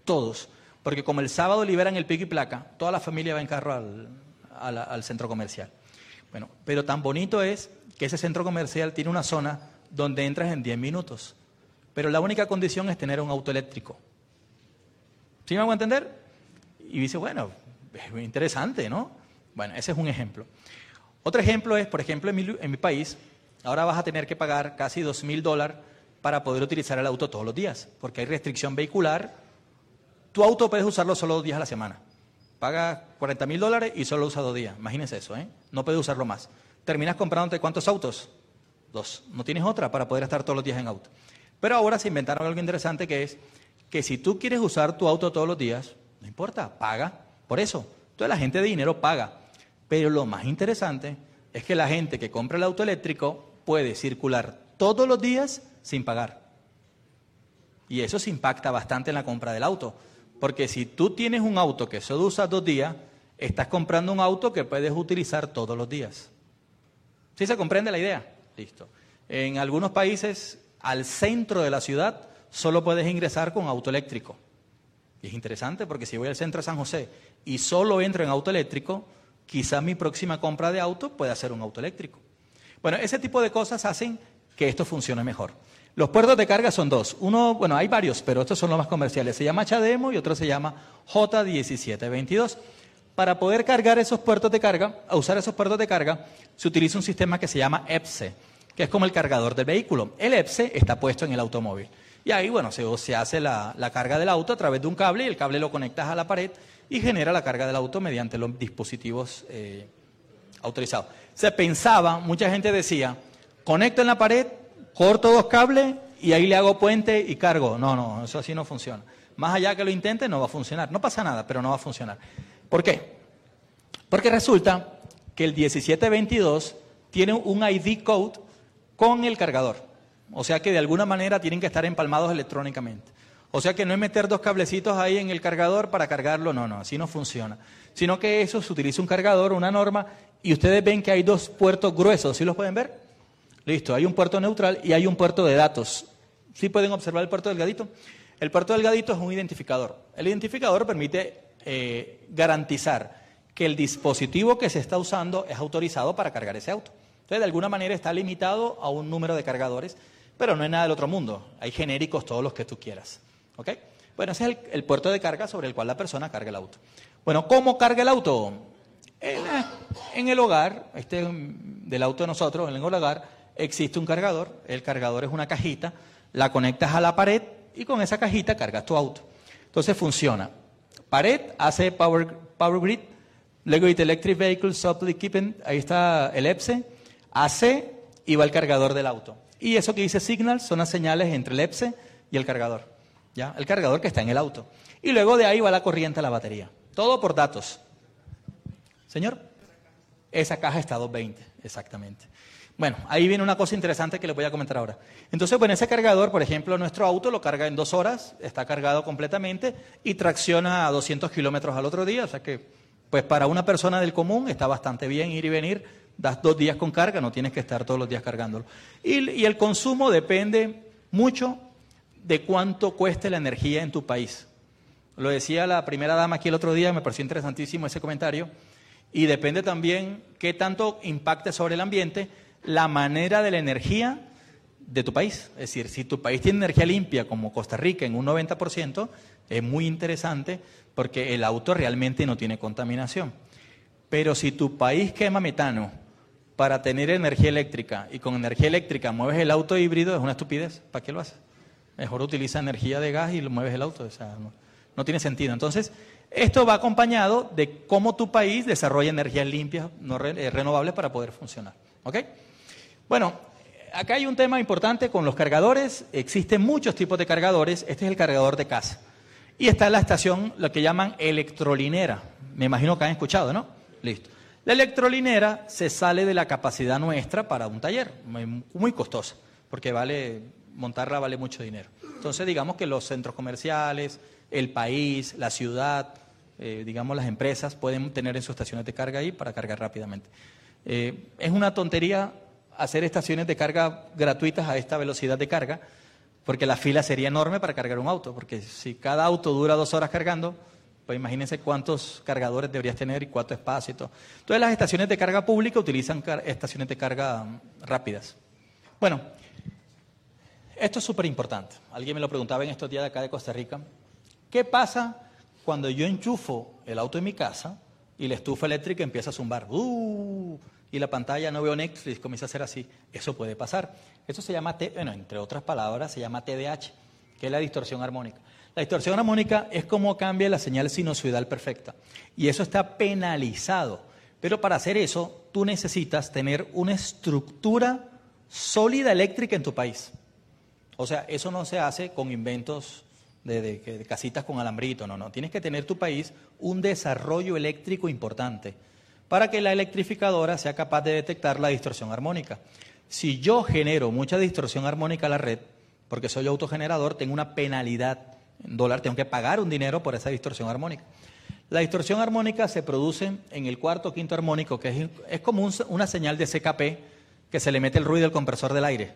Todos. Porque como el sábado liberan el pico y placa, toda la familia va en carro al, al centro comercial. Bueno, pero tan bonito es que ese centro comercial tiene una zona donde entras en 10 minutos. Pero la única condición es tener un auto eléctrico. ¿Sí me hago entender? Y dice, bueno, es interesante, ¿no? Bueno, ese es un ejemplo. Otro ejemplo es, por ejemplo, en mi, en mi país, Ahora vas a tener que pagar casi dos mil dólares para poder utilizar el auto todos los días, porque hay restricción vehicular. Tu auto puedes usarlo solo dos días a la semana. Paga 40 mil dólares y solo usa dos días. Imagínense eso, ¿eh? No puedes usarlo más. Terminas comprándote cuántos autos? Dos. No tienes otra para poder estar todos los días en auto. Pero ahora se inventaron algo interesante que es que si tú quieres usar tu auto todos los días, no importa, paga Por eso, toda la gente de dinero paga. Pero lo más interesante es que la gente que compra el auto eléctrico puede circular todos los días sin pagar. Y eso se impacta bastante en la compra del auto. Porque si tú tienes un auto que solo usas dos días, estás comprando un auto que puedes utilizar todos los días. ¿Sí se comprende la idea? Listo. En algunos países, al centro de la ciudad, solo puedes ingresar con auto eléctrico. Y es interesante porque si voy al centro de San José y solo entro en auto eléctrico, quizás mi próxima compra de auto pueda ser un auto eléctrico. Bueno, ese tipo de cosas hacen que esto funcione mejor. Los puertos de carga son dos. Uno, bueno, hay varios, pero estos son los más comerciales. Se llama Chademo y otro se llama J1722. Para poder cargar esos puertos de carga, usar esos puertos de carga, se utiliza un sistema que se llama EPSE, que es como el cargador del vehículo. El EPSE está puesto en el automóvil. Y ahí, bueno, se, hace la, carga del auto a través de un cable y el cable lo conectas a la pared y genera la carga del auto mediante los dispositivos eh, autorizados. Se pensaba, mucha gente decía, conecto en la pared, corto dos cables y ahí le hago puente y cargo. No, no, eso así no funciona. Más allá que lo intente, no va a funcionar. No pasa nada, pero no va a funcionar. ¿Por qué? Porque resulta que el 1722 tiene un ID code con el cargador. O sea que de alguna manera tienen que estar empalmados electrónicamente. O sea que no es meter dos cablecitos ahí en el cargador para cargarlo, no, no, así no funciona. Sino que eso se utiliza un cargador, una norma, y ustedes ven que hay dos puertos gruesos, ¿sí los pueden ver? Listo, hay un puerto neutral y hay un puerto de datos. ¿Sí pueden observar el puerto delgadito? El puerto delgadito es un identificador. El identificador permite eh, garantizar que el dispositivo que se está usando es autorizado para cargar ese auto. Entonces, de alguna manera está limitado a un número de cargadores, pero no es nada del otro mundo. Hay genéricos todos los que tú quieras. ¿Ok? Bueno, ese es el, puerto de carga sobre el cual la persona carga el auto. Bueno, ¿cómo carga el auto? En, en el hogar, este del auto de nosotros, en el hogar, existe un cargador, el cargador es una cajita, la conectas a la pared y con esa cajita cargas tu auto. Entonces funciona. Pared hace Power, power Grid, luego Electric Vehicle Supply Keeping, ahí está el EPSE, AC y va el cargador del auto. Y eso que dice Signal son las señales entre el EPSE y el cargador. ¿ya? El cargador que está en el auto. Y luego de ahí va la corriente a la batería. Todo por datos. Señor, esa caja está a 220, exactamente. Bueno, ahí viene una cosa interesante que les voy a comentar ahora. Entonces, bueno, ese cargador, por ejemplo, nuestro auto lo carga en dos horas, está cargado completamente y tracciona a 200 kilómetros al otro día. O sea que, pues para una persona del común está bastante bien ir y venir. Das dos días con carga, no tienes que estar todos los días cargándolo. Y, y el consumo depende mucho de cuánto cueste la energía en tu país. Lo decía la primera dama aquí el otro día, me pareció interesantísimo ese comentario. Y depende también qué tanto impacte sobre el ambiente la manera de la energía de tu país. Es decir, si tu país tiene energía limpia como Costa Rica en un 90%, es muy interesante porque el auto realmente no tiene contaminación. Pero si tu país quema metano para tener energía eléctrica y con energía eléctrica mueves el auto híbrido, es una estupidez. ¿Para qué lo haces? Mejor utiliza energía de gas y lo mueves el auto. O sea, no, no tiene sentido. Entonces, esto va acompañado de cómo tu país desarrolla energías limpias, no eh, renovables para poder funcionar. ¿Ok? Bueno, acá hay un tema importante con los cargadores. Existen muchos tipos de cargadores. Este es el cargador de casa. Y está la estación, lo que llaman electrolinera. Me imagino que han escuchado, ¿no? Listo. La electrolinera se sale de la capacidad nuestra para un taller, muy, costosa, porque vale, montarla vale mucho dinero. Entonces, digamos que los centros comerciales, el país, la ciudad, eh, digamos las empresas pueden tener en sus estaciones de carga ahí para cargar rápidamente. Eh, es una tontería hacer estaciones de carga gratuitas a esta velocidad de carga, porque la fila sería enorme para cargar un auto, porque si cada auto dura dos horas cargando, pues imagínense cuántos cargadores deberías tener y cuánto espacio y todo. Entonces las estaciones de carga pública utilizan estaciones de carga rápidas. Bueno, esto es súper importante. Alguien me lo preguntaba en estos días de acá de Costa Rica. ¿Qué pasa cuando yo enchufo el auto en mi casa y la estufa eléctrica empieza a zumbar? ¡Uh! Y la pantalla no veo Netflix, comienza a ser así. Eso puede pasar. Eso se llama, bueno, entre otras palabras, se llama TDAH, que es la distorsión armónica. La distorsión armónica es como cambia la señal sinusoidal perfecta. Y eso está penalizado. Pero para hacer eso, tú necesitas tener una estructura sólida eléctrica en tu país. O sea, eso no se hace con inventos de, casitas con alambrito, no, no. Tienes que tener tu país un desarrollo eléctrico importante para que la electrificadora sea capaz de detectar la distorsión armónica. Si yo genero mucha distorsión armónica a la red, porque soy autogenerador, tengo una penalidad en dólar, tengo que pagar un dinero por esa distorsión armónica. La distorsión armónica se produce en el cuarto o quinto armónico, que es, como una señal de CKP que se le mete el ruido del compresor del aire.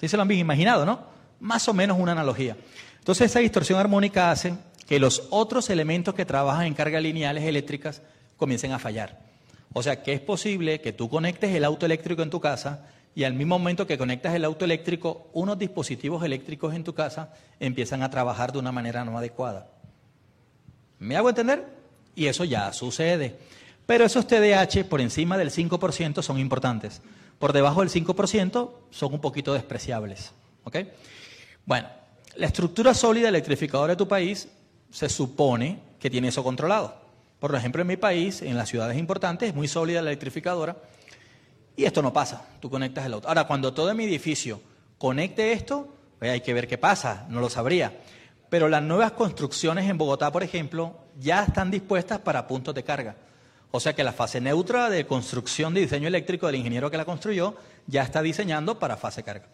¿Sí se lo han imaginado, no? Más o menos una analogía. Entonces esa distorsión armónica hace que los otros elementos que trabajan en cargas lineales eléctricas comiencen a fallar. O sea que es posible que tú conectes el auto eléctrico en tu casa y al mismo momento que conectas el auto eléctrico, unos dispositivos eléctricos en tu casa empiezan a trabajar de una manera no adecuada. ¿Me hago entender? Y eso ya sucede. Pero esos TDH por encima del 5% son importantes. Por debajo del 5% son un poquito despreciables. ¿Ok? Bueno, la estructura sólida electrificadora de tu país se supone que tiene eso controlado. Por ejemplo, en mi país, en las ciudades importantes, es muy sólida la electrificadora y esto no pasa. Tú conectas el auto. Ahora, cuando todo mi edificio conecte esto, pues hay que ver qué pasa, no lo sabría. Pero las nuevas construcciones en Bogotá, por ejemplo, ya están dispuestas para puntos de carga. O sea que la fase neutra de construcción de diseño eléctrico del ingeniero que la construyó ya está diseñando para fase carga.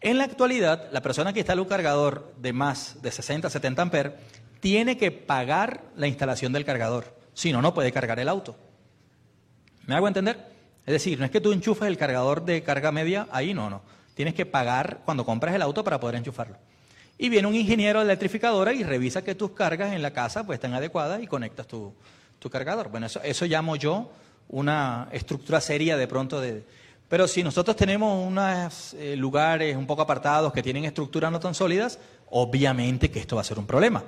En la actualidad, la persona que instala un cargador de más de 60, 70 amperes tiene que pagar la instalación del cargador. Si no, no puede cargar el auto. ¿Me hago entender? Es decir, no es que tú enchufes el cargador de carga media, ahí no, no. Tienes que pagar cuando compras el auto para poder enchufarlo. Y viene un ingeniero de electrificadora y revisa que tus cargas en la casa pues, están adecuadas y conectas tu, cargador. Bueno, eso, eso llamo yo una estructura seria de pronto de, pero si nosotros tenemos unos eh, lugares un poco apartados que tienen estructuras no tan sólidas, obviamente que esto va a ser un problema.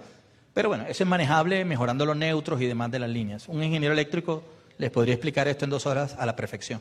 Pero bueno, eso es manejable mejorando los neutros y demás de las líneas. Un ingeniero eléctrico les podría explicar esto en dos horas a la perfección.